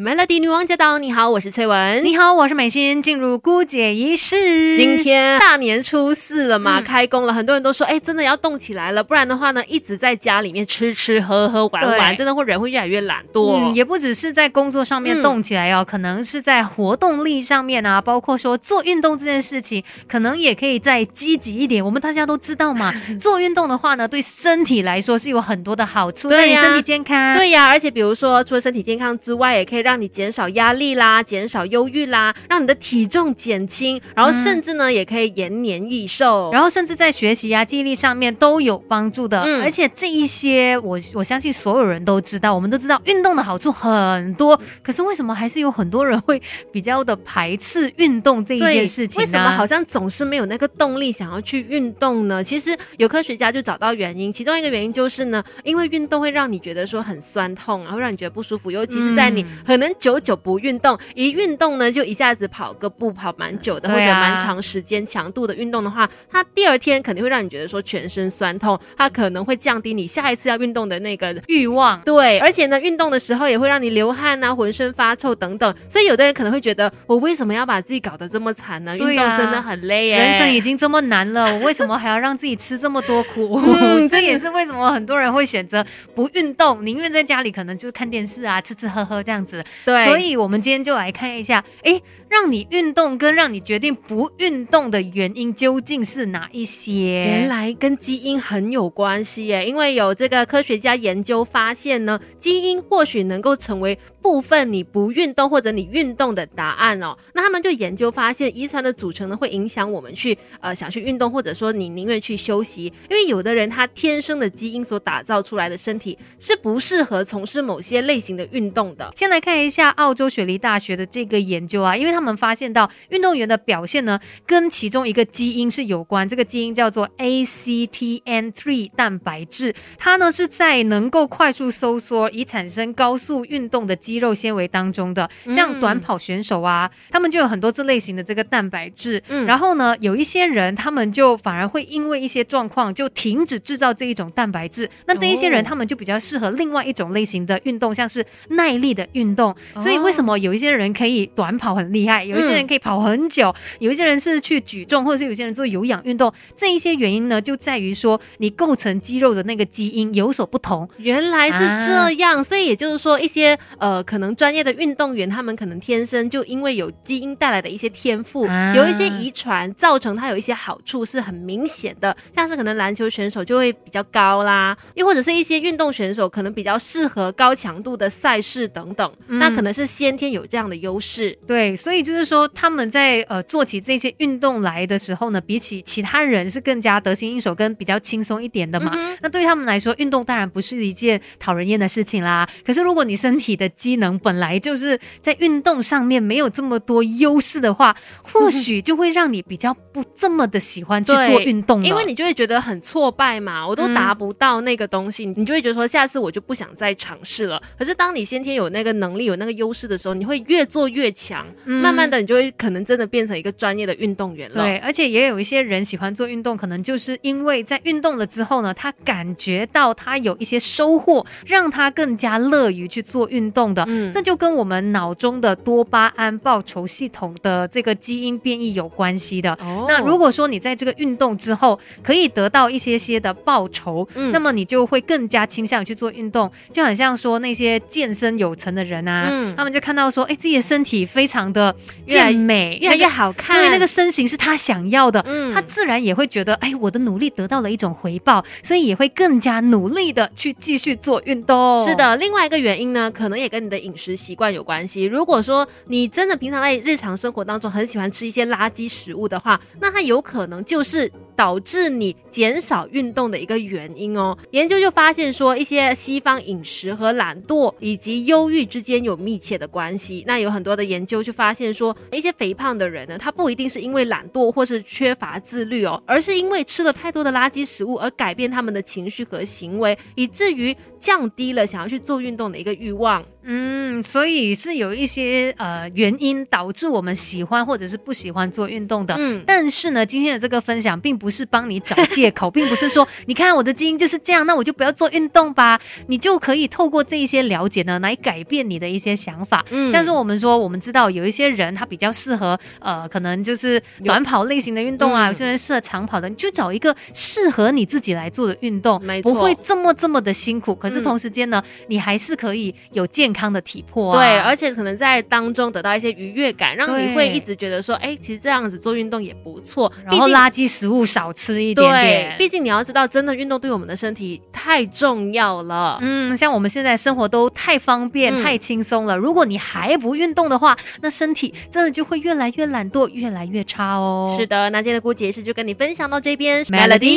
Melody 女王驾到！你好，我是崔文。你好，我是美心。进入姑姐仪式。今天大年初四了嘛，嗯开工了，很多人都说，哎，真的要动起来了，不然的话呢，一直在家里面吃吃喝喝玩玩，真的会人会越来越懒惰。嗯，也不只是在工作上面嗯动起来哦，可能是在活动力上面啊，包括说做运动这件事情，可能也可以再积极一点。我们大家都知道嘛，做运动的话呢，对身体来说是有很多的好处，对身体健康。对呀，而且比如说，除了身体健康之外，也可以让你减少压力啦，减少忧郁啦，让你的体重减轻，然后甚至呢，也可以延年益寿。然后甚至在学习啊、记忆力上面都有帮助的，嗯而且这一些我我相信所有人都知道，我们都知道运动的好处很多，可是为什么还是有很多人会比较的排斥运动这一件事情呢？为什么好像总是没有那个动力想要去运动呢？其实有科学家就找到原因，其中一个原因就是呢，因为运动会让你觉得说很酸痛，然后让你觉得不舒服，尤其是在你嗯可能久久不运动，一运动呢就一下子跑个步跑蛮久的，或者蛮长时间强度的运动的话，它第二天肯定会让你觉得说全身酸痛，它可能会降低你下一次要运动的那个欲望？对，而且呢，运动的时候也会让你流汗啊，浑身发臭等等。所以有的人可能会觉得，我为什么要把自己搞得这么惨呢？运动真的很累耶。人生已经这么难了，我为什么还要让自己吃这么多苦？嗯 这也是为什么很多人会选择不运动，宁愿在家里可能就是看电视啊、吃吃喝喝这样子。对，所以我们今天就来看一下，诶，让你运动跟让你决定不运动的原因究竟是哪一些？原来跟基因很有关系耶，因为有这个科学家研究发现呢，基因或许能够成为部分你不运动或者你运动的答案哦。那他们就研究发现，遗传的组成呢会影响我们去呃想去运动，或者说你宁愿去休息，因为有的人他天生的基因所打造出来的身体是不适合从事某些类型的运动的。先来看一下澳洲雪梨大学的这个研究啊，因为他们发现到运动员的表现呢，跟其中一个基因是有关，这个基因叫做 ACTN3 蛋白质，它呢是在能够快速收缩以产生高速运动的肌肉纤维当中的，像短跑选手啊，他们就有很多这类型的这个蛋白质。嗯然后呢，有一些人他们就反而会因为一些状况就停止制造这一种蛋白质，那这一些人哦他们就比较适合另外一种类型的运动，像是耐力的运动。哦所以为什么有一些人可以短跑很厉害，有一些人可以跑很久，有一些人是去举重，或者是有些人做有氧运动，这一些原因呢，就在于说你构成肌肉的那个基因有所不同。原来是这样，所以也就是说，一些呃可能专业的运动员，他们可能天生就因为有基因带来的一些天赋，啊有一些遗传，造成他有一些好处是很明显的，像是可能篮球选手就会比较高啦，又或者是一些运动选手可能比较适合高强度的赛事等等，嗯那可能是先天有这样的优势。对，所以就是说，他们在呃做起这些运动来的时候呢，比起其他人是更加得心应手，跟比较轻松一点的嘛。那对于他们来说，运动当然不是一件讨人厌的事情啦。可是如果你身体的机能本来就是在运动上面没有这么多优势的话，或许就会让你比较不这么的喜欢去做运动了，因为你就会觉得很挫败嘛，我都嗯达不到那个东西，你就会觉得说下次我就不想再尝试了。可是当你先天有那个能力、有那个优势的时候，你会越做越强，嗯慢慢的你就会可能真的变成一个专业的运动员了。对，而且也有一些人喜欢做运动，可能就是因为在运动了之后呢，他感觉到他有一些收获，让他更加乐于去做运动的。嗯这就跟我们脑中的多巴胺报酬系统的这个基因变异有关系的。哦那如果说你在这个运动之后可以得到一些些的报酬，嗯那么你就会更加倾向于去做运动，就很像说那些健身有成的人啊，嗯他们就看到说，哎，自己的身体非常的健美，越来越好看，因为，那个身形是他想要的，嗯他自然也会觉得，哎，我的努力得到了一种回报，所以也会更加努力的去继续做运动。是，的，另外一个原因呢，可能也跟你的饮食习惯有关系。如果说你真的平常在日常生活当中很喜欢吃一些垃圾食物的话，那它有可能就是导致你减少运动的一个原因哦。研究就发现说，一些西方饮食和懒惰以及忧郁之间有密切的关系。那有很多的研究就发现说，一些肥胖的人呢，他不一定是因为懒惰或是缺乏自律哦，而是因为吃了太多的垃圾食物而改变他们的情绪和行为，以至于降低了想要去做运动的一个欲望。嗯，所以是有一些呃原因导致我们喜欢或者是不喜欢做运动的。嗯，但是呢，今天的这个分享并不是帮你找借口，并不是说你看我的基因就是这样，那我就不要做运动吧。你就可以透过这一些了解呢，来改变你的一些想法。嗯像是我们说，我们知道有一些人他比较适合呃，可能就是短跑类型的运动啊，嗯有些人适合长跑的，你就找一个适合你自己来做的运动，没错不会这么这么的辛苦。可是嗯同时间呢，你还是可以有健康的体魄啊。对，而且可能在当中得到一些愉悦感，让你会一直觉得说，哎，其实这样子做运动也不错。然后垃圾食物少吃一点对点，。毕竟你要知道，真的运动对我们的身体太重要了。嗯，像我们现在生活都太方便、嗯太轻松了。如果你还不运动的话，那身体真的就会越来越懒惰、越来越差哦。是的，那今天的姑解释就跟你分享到这边 Melody